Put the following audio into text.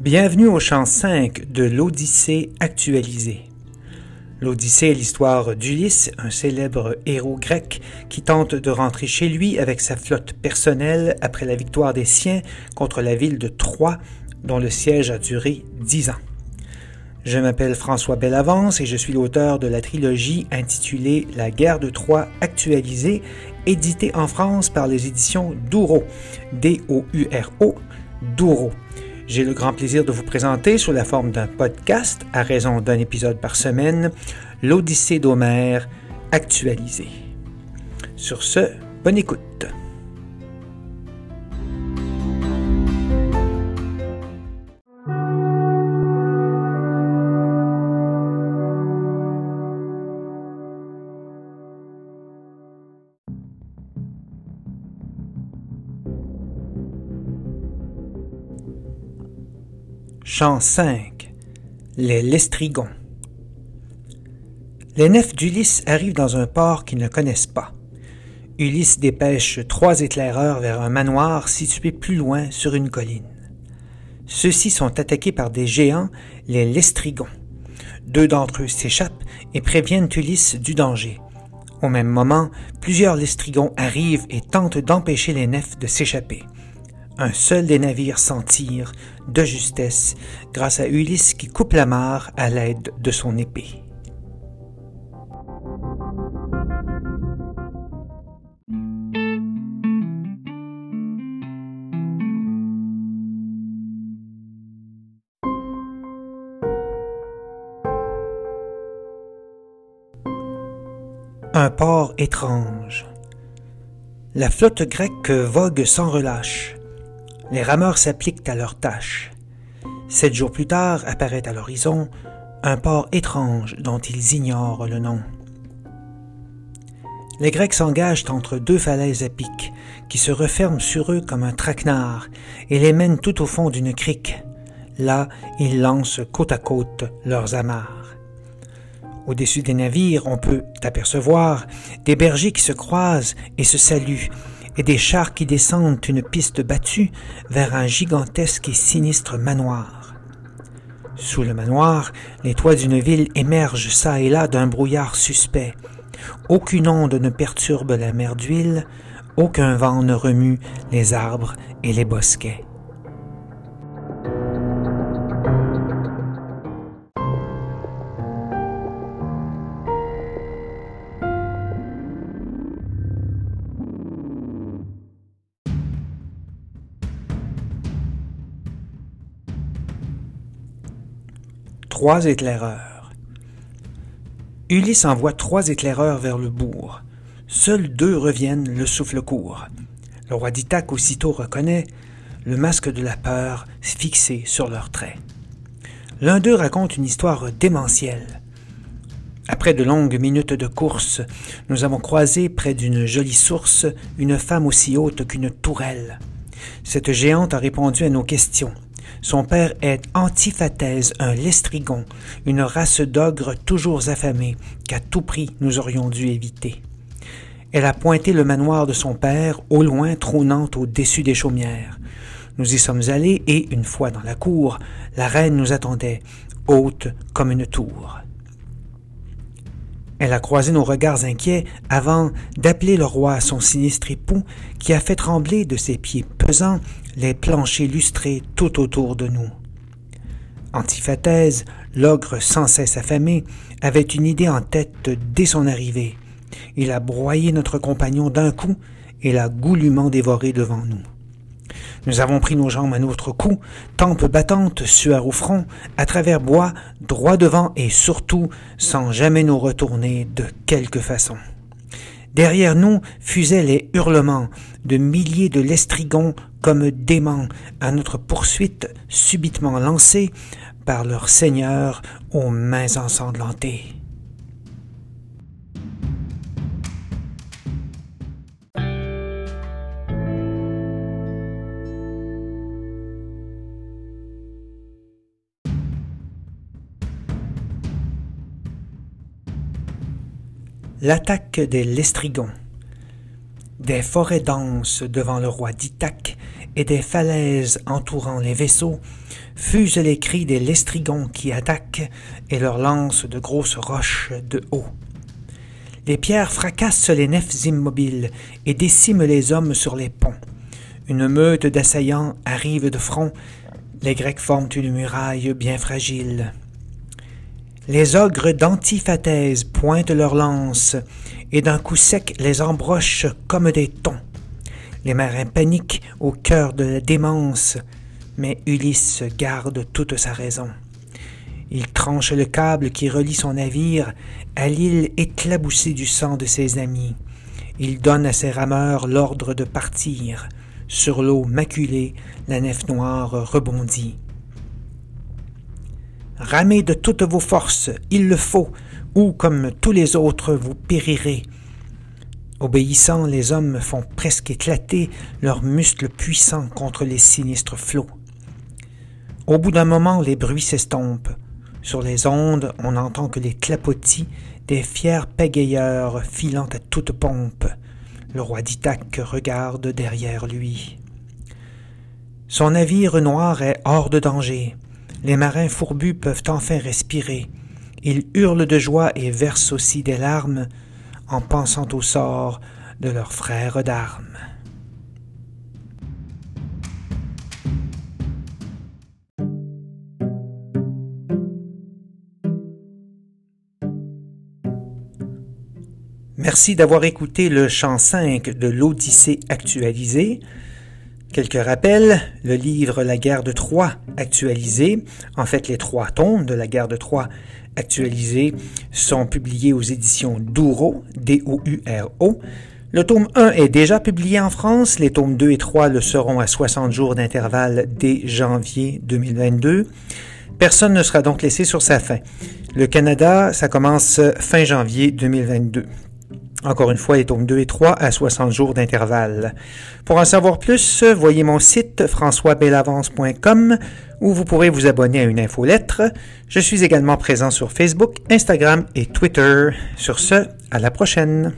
Bienvenue au chant 5 de l'Odyssée actualisée. L'Odyssée est l'histoire d'Ulysse, un célèbre héros grec qui tente de rentrer chez lui avec sa flotte personnelle après la victoire des siens contre la ville de Troie, dont le siège a duré dix ans. Je m'appelle François Bellavance et je suis l'auteur de la trilogie intitulée La guerre de Troie actualisée, éditée en France par les éditions Douro, D-O-U-R-O, Douro. J'ai le grand plaisir de vous présenter sous la forme d'un podcast, à raison d'un épisode par semaine, l'Odyssée d'Homère actualisée. Sur ce, bonne écoute. Chant 5 Les Lestrigons Les nefs d'Ulysse arrivent dans un port qu'ils ne connaissent pas. Ulysse dépêche trois éclaireurs vers un manoir situé plus loin sur une colline. Ceux-ci sont attaqués par des géants, les Lestrigons. Deux d'entre eux s'échappent et préviennent Ulysse du danger. Au même moment, plusieurs Lestrigons arrivent et tentent d'empêcher les nefs de s'échapper. Un seul des navires s'en tire de justesse grâce à Ulysse qui coupe la mare à l'aide de son épée. Un port étrange. La flotte grecque vogue sans relâche. Les rameurs s'appliquent à leurs tâches. Sept jours plus tard apparaît à l'horizon un port étrange dont ils ignorent le nom. Les Grecs s'engagent entre deux falaises à pic qui se referment sur eux comme un traquenard et les mènent tout au fond d'une crique. Là, ils lancent côte à côte leurs amarres. Au-dessus des navires, on peut apercevoir des bergers qui se croisent et se saluent et des chars qui descendent une piste battue vers un gigantesque et sinistre manoir. Sous le manoir, les toits d'une ville émergent çà et là d'un brouillard suspect. Aucune onde ne perturbe la mer d'huile, aucun vent ne remue les arbres et les bosquets. Trois éclaireurs. Ulysse envoie trois éclaireurs vers le bourg. Seuls deux reviennent le souffle court. Le roi d'Ithaque aussitôt reconnaît le masque de la peur fixé sur leurs traits. L'un d'eux raconte une histoire démentielle. Après de longues minutes de course, nous avons croisé près d'une jolie source une femme aussi haute qu'une tourelle. Cette géante a répondu à nos questions. Son père est Antiphathèse, un lestrigon, une race d'ogres toujours affamés, qu'à tout prix nous aurions dû éviter. Elle a pointé le manoir de son père, au loin trônant au-dessus des chaumières. Nous y sommes allés et, une fois dans la cour, la reine nous attendait, haute comme une tour. Elle a croisé nos regards inquiets avant d'appeler le roi à son sinistre époux qui a fait trembler de ses pieds pesants les planchers lustrés tout autour de nous. Antiphathèse, l'ogre sans cesse affamé, avait une idée en tête dès son arrivée. Il a broyé notre compagnon d'un coup et l'a goulûment dévoré devant nous. Nous avons pris nos jambes à notre cou, tempes battantes, sueur au front, à travers bois, droit devant et surtout sans jamais nous retourner de quelque façon. Derrière nous fusaient les hurlements de milliers de lestrigons comme démons à notre poursuite subitement lancés par leur seigneur aux mains ensanglantées. L'attaque des Lestrigons. des forêts denses devant le roi d'Ithaque et des falaises entourant les vaisseaux, fusent les cris des lestrigons qui attaquent et leur lancent de grosses roches de haut. Les pierres fracassent les nefs immobiles et déciment les hommes sur les ponts. Une meute d'assaillants arrive de front, les Grecs forment une muraille bien fragile. Les ogres d'Antiphatèse pointent leurs lances, et d'un coup sec les embrochent comme des tons. Les marins paniquent au cœur de la démence, mais Ulysse garde toute sa raison. Il tranche le câble qui relie son navire à l'île éclaboussée du sang de ses amis. Il donne à ses rameurs l'ordre de partir. Sur l'eau maculée, la nef noire rebondit. Ramez de toutes vos forces, il le faut, ou comme tous les autres vous périrez. Obéissant, les hommes font presque éclater leurs muscles puissants contre les sinistres flots. Au bout d'un moment, les bruits s'estompent. Sur les ondes, on n'entend que les clapotis des fiers pégayeurs filant à toute pompe. Le roi d'Ithaque regarde derrière lui. Son navire noir est hors de danger. Les marins fourbus peuvent enfin respirer. Ils hurlent de joie et versent aussi des larmes en pensant au sort de leurs frères d'armes. Merci d'avoir écouté le chant 5 de l'Odyssée actualisée. Quelques rappels, le livre La guerre de Troie actualisé, en fait les trois tomes de la guerre de Troie actualisés sont publiés aux éditions Douro, D-O-U-R-O. Le tome 1 est déjà publié en France, les tomes 2 et 3 le seront à 60 jours d'intervalle dès janvier 2022. Personne ne sera donc laissé sur sa fin. Le Canada, ça commence fin janvier 2022. Encore une fois, les tomes 2 et 3 à 60 jours d'intervalle. Pour en savoir plus, voyez mon site françoisbelavance.com où vous pourrez vous abonner à une infolettre. Je suis également présent sur Facebook, Instagram et Twitter. Sur ce, à la prochaine.